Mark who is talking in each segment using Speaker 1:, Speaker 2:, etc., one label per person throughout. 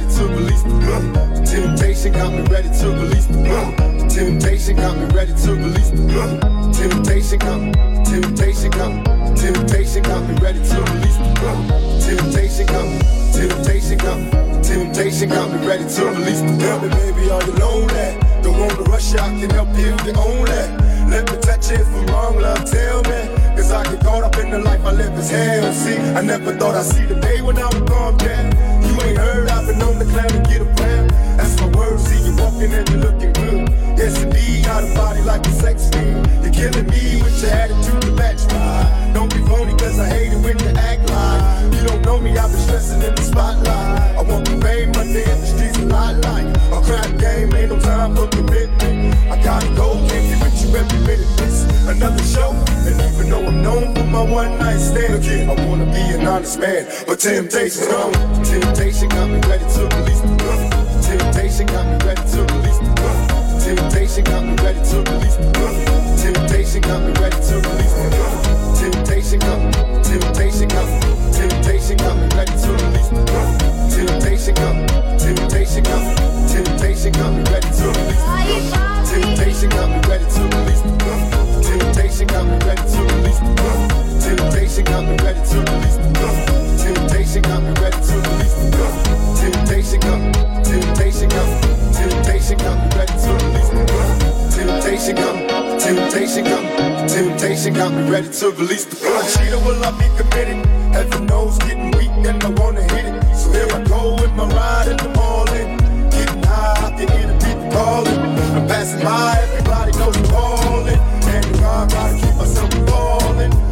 Speaker 1: ready to
Speaker 2: release the gun. Temptation got me ready to release the gun. Temptation got me ready to release the gun. Temptation got me, temptation got me, temptation got me ready to release the gun. Temptation got me, temptation got me, temptation got me ready to release the gun. Baby, are you lonely? Don't want to rush you, I can help you if you own it. Let me touch it from wrong, love, tell me. I get caught up in the life I live as hell. See, I never thought I'd see the day when I would calm down. You ain't heard, I've been on the clown to get around. That's my word, see you walking and you're looking good. Yes, indeed, got a body like a sex fiend. You're killing me with your attitude to match mine. Don't be phony, cause I hate it when you act like you don't know me. I've been stressing in the spotlight. I want the fame, but the industry's a lot like a crap game. Ain't no time for commitment. I gotta go, can't be with you every minute. This another show, and even though I'm known for my one night stand, again, I wanna be an honest man, but temptation's gone. Temptation got me ready to release the. Temptation got me ready to release the gun. Temptation got me ready to release the gun. Temptation got me ready to release the gun. Temptation got me, temptation got me, temptation got me ready to release the gun. Temptation got me, temptation got me, temptation got me ready to release the gun. Temptation got me ready to release the gun. Temptation got me ready to release the gun. Temptation got me ready to release the gun. Temptation got me ready to release the gun. Temptation got me, temptation got me, temptation got me ready to release the gun. Temptation got me, temptation got me, temptation got me ready to release the gun. Cheater, will I be committed? Heaven knows, getting weak and I wanna hit it. So here I go with my ride in the morning. Getting high, I can hear the people calling. I'm passing by, everybody knows I'm calling. And the gotta keep myself falling.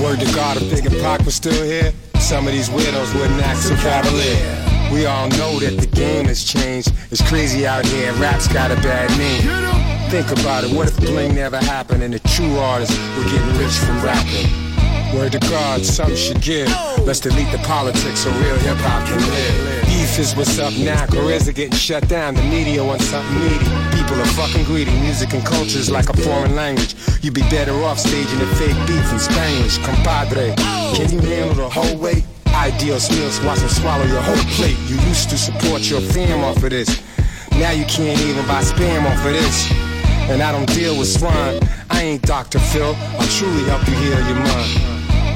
Speaker 2: Word to God,
Speaker 3: if Big and Pac was still here, some of these widows wouldn't act so cavalier. We
Speaker 2: all know that the game has changed. It's crazy out here, rap's got a bad name. Think about it, what if bling never happened and the true artists were getting rich from rapping?
Speaker 3: Let's delete the politics so real hip hop can live. Beef is what's up now. Careers are getting shut down. The media wants something meaty. People are fucking greedy. Music and culture is like a foreign language. You'd be better off staging a fake beef in Spanish. Compadre, can you handle the whole weight? Ideal meals, watch them swallow your whole plate. You used to support your fam off of this. Now you can't even buy spam off of this. And I don't deal with swine. I ain't Dr. Phil. I'll truly help you heal your mind.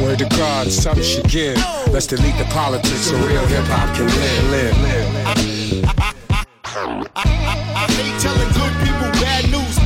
Speaker 3: Word to God, something should give. Let's delete the politics so real hip hop can live, live, live.
Speaker 4: I, I, I hate telling good people bad news.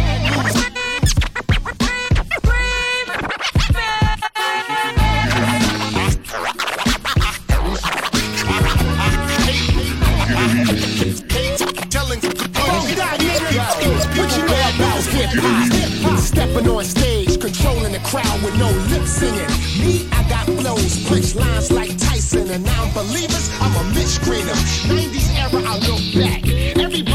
Speaker 4: Stepping on stage, controlling the crowd with no lip singing. Me, I got flows, punch lines like Tyson, and now believers, I'm a Mitch Greener. 90s era, I look back. Everybody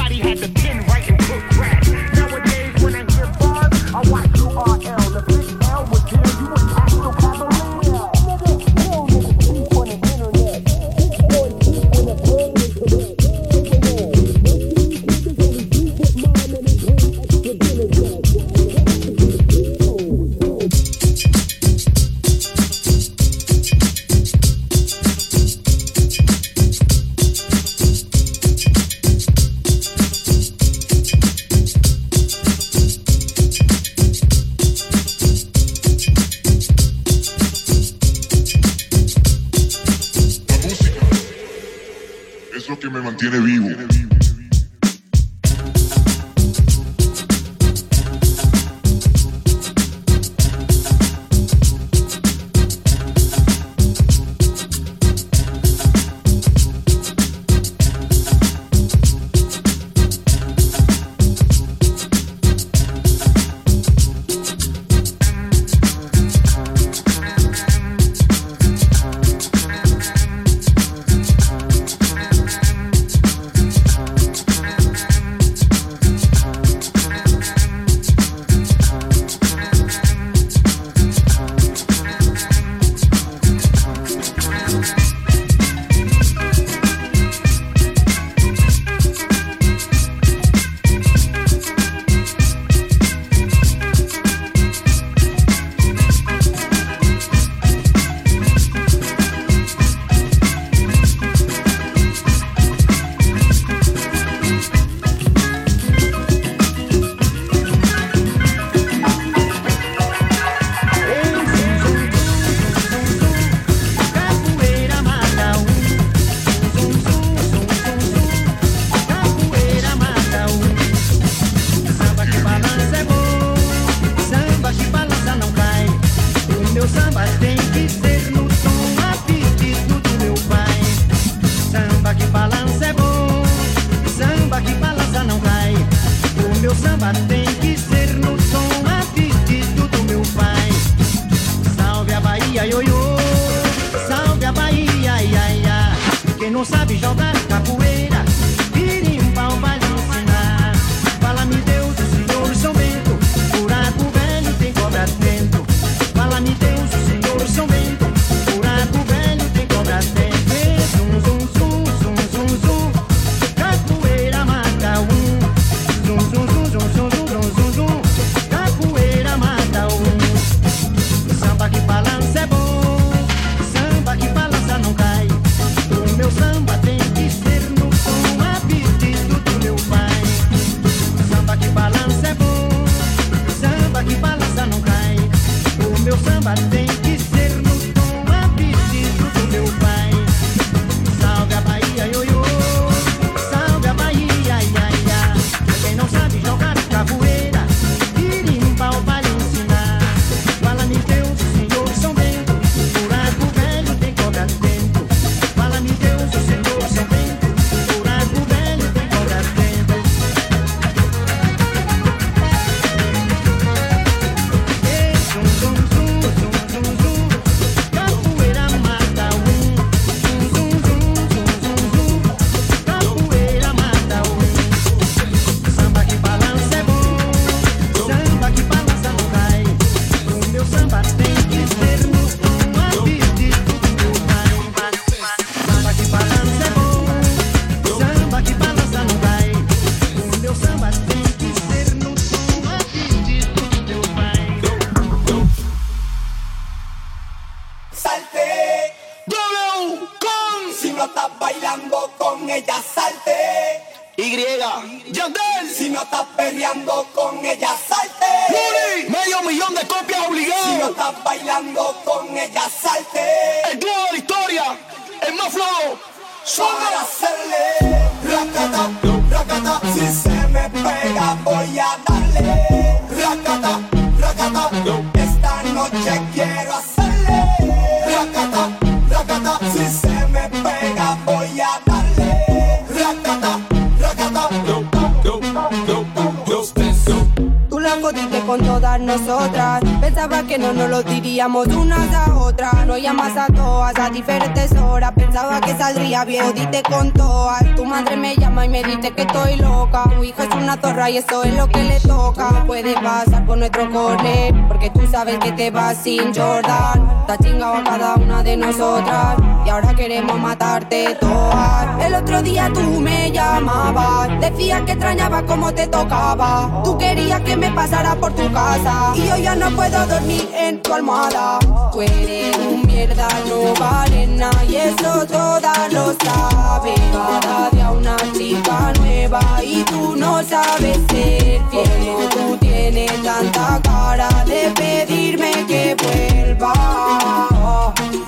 Speaker 5: saldría bien. Jodiste con todas. Tu madre me llama y me dice que estoy loca. Tu hija es una zorra y eso es lo que le toca. No puede pasar por nuestro cole. Porque tú sabes que te vas sin Jordan. Has chingado a cada una de nosotras. Y ahora queremos matarte todas. El otro día tú me llamabas. Decías que extrañaba cómo te tocaba. Tú querías que me pasara por tu casa. Y yo ya no puedo dormir en tu almohada. Tú eres un mierda, no vale nada. Y eso todas lo saben. Cada día una chica nueva. Y tú no sabes ser fiel. Tú tienes tanta cara de pedirme que vuelva.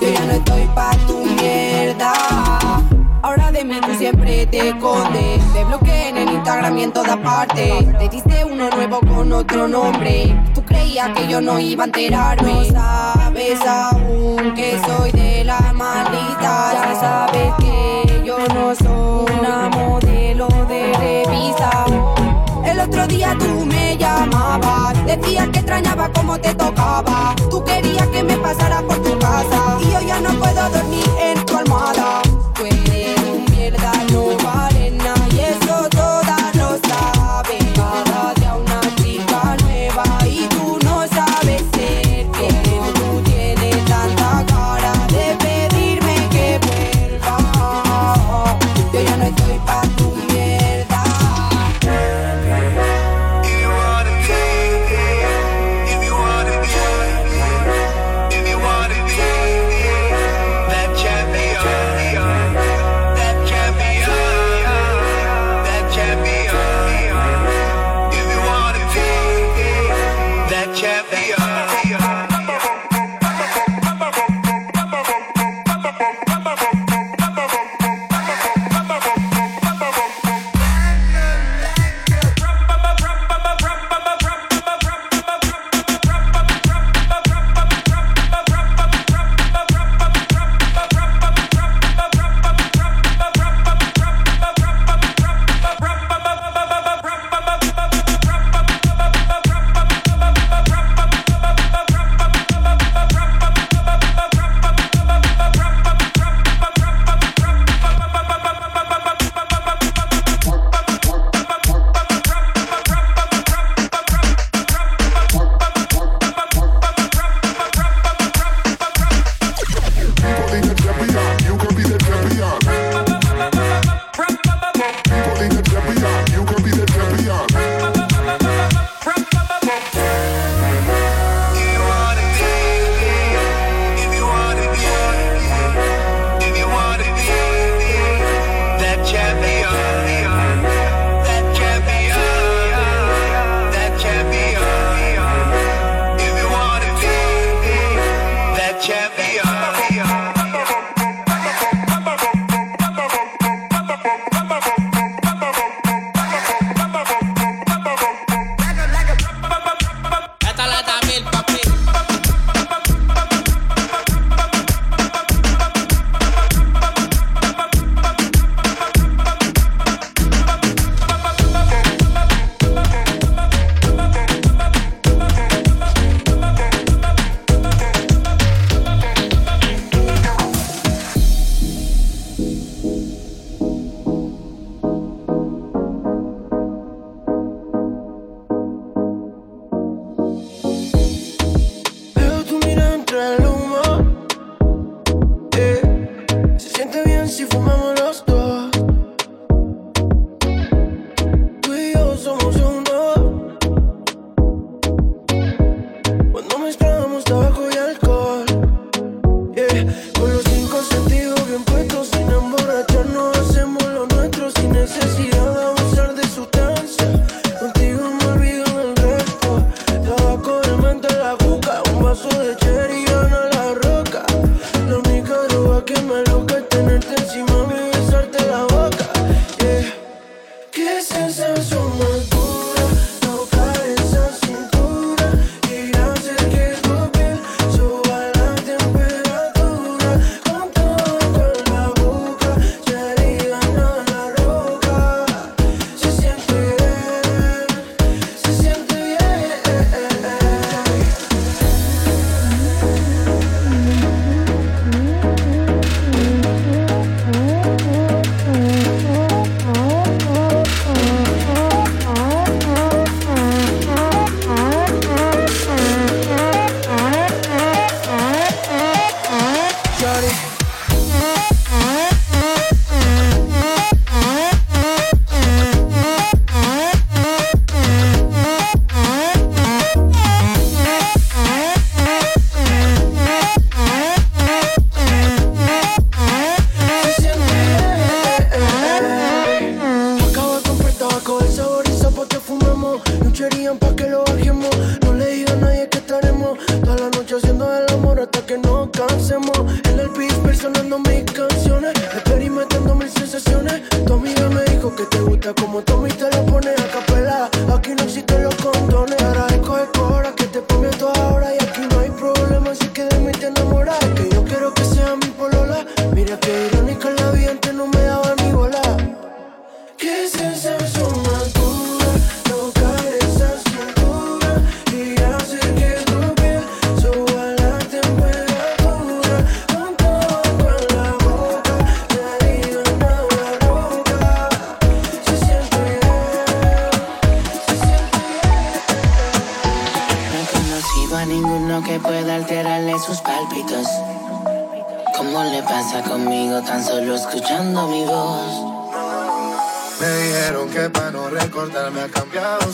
Speaker 5: Yo ya no estoy pa' tu mierda. Siempre te escondes. Te bloqueé en el Instagram y en todas partes. Te diste uno nuevo con otro nombre. Tú creías que yo no iba a enterarme. No sabes aún que soy de la maldita. Ya sabes que yo no soy una modelo de revista. El otro día tú me llamabas, decías que extrañaba cómo te tocaba. Tú querías que me pasara por tu casa y yo ya no puedo dormir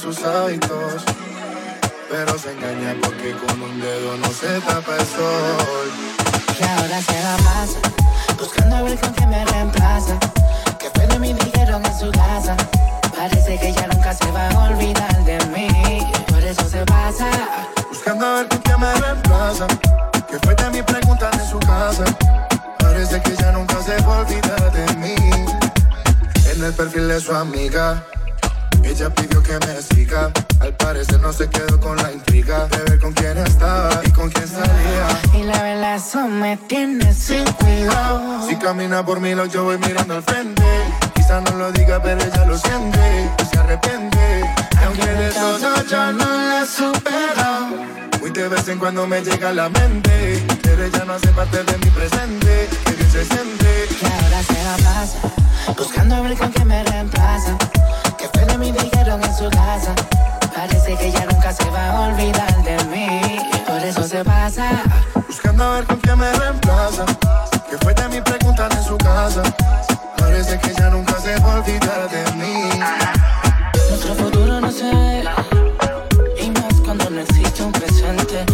Speaker 6: sus
Speaker 7: hábitos. Pero se engaña porque con un dedo no se tapa el sol.
Speaker 6: Que ahora se la pasa, buscando a ver con quién me reemplaza. Que fue de mí dijeron en su casa. Parece que ya nunca se va a olvidar de mí. Por eso se pasa,
Speaker 7: buscando a ver con quién me reemplaza. Que fue de mí preguntan en su casa. Parece que ya nunca se va a olvidar de mí. En el perfil de su amiga ella pidió que me siga, al parecer no se quedó con la intriga de ver con quién estaba y con quién salía.
Speaker 6: Y la verdad, me tiene sin cuidado.
Speaker 7: Si camina por mi lado, yo voy mirando al frente. Quizá no lo diga, pero ella lo siente y se arrepiente. Aunque de todo yo no la supero. Muy de vez en cuando me llega a la mente, pero ella no hace parte de mi presente. Que bien se siente.
Speaker 6: Que ahora se la pasa, buscando a con quién me reemplaza mami dijeron en su casa. Parece que ella nunca se va a olvidar de mí. Por eso se pasa.
Speaker 7: Buscando a ver con quién me reemplaza. Que fue de mi pregunta en su casa. Parece que ella nunca se va a olvidar de mí.
Speaker 6: Nuestro futuro no se ve. Y más cuando no existe un presente.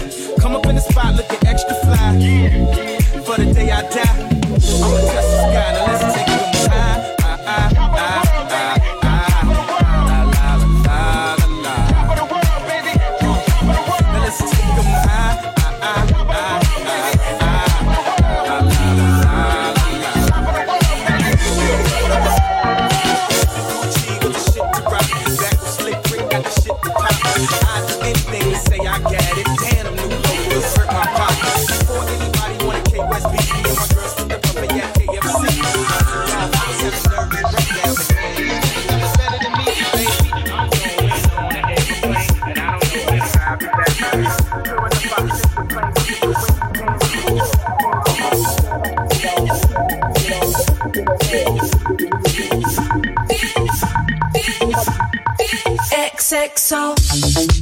Speaker 8: XO.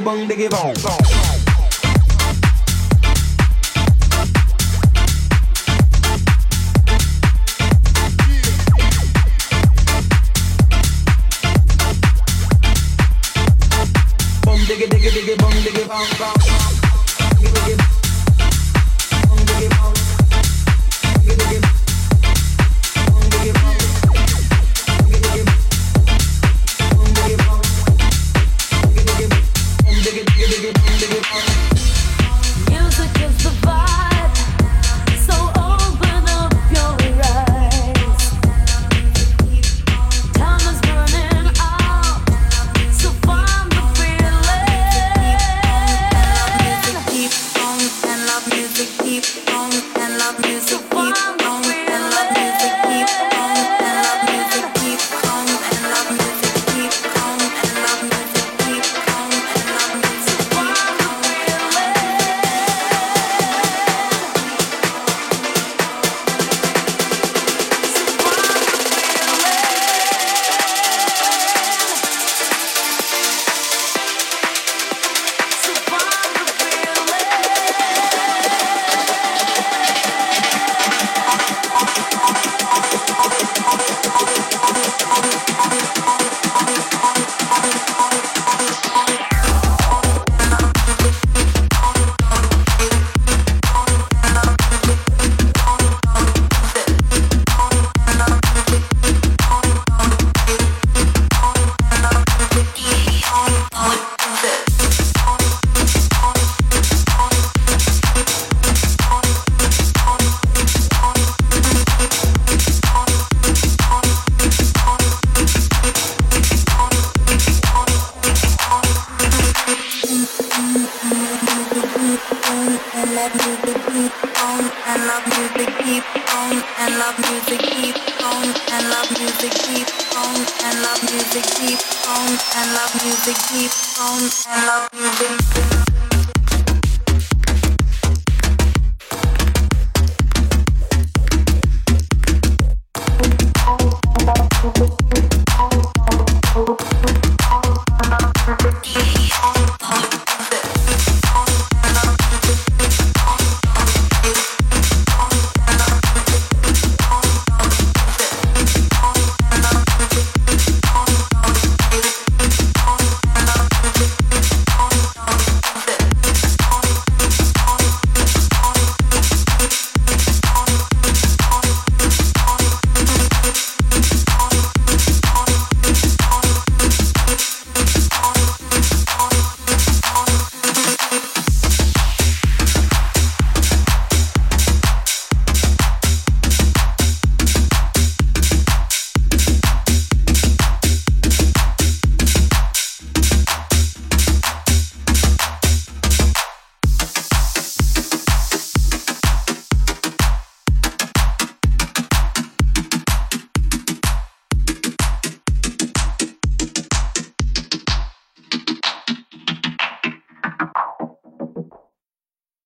Speaker 8: Bong diggy bong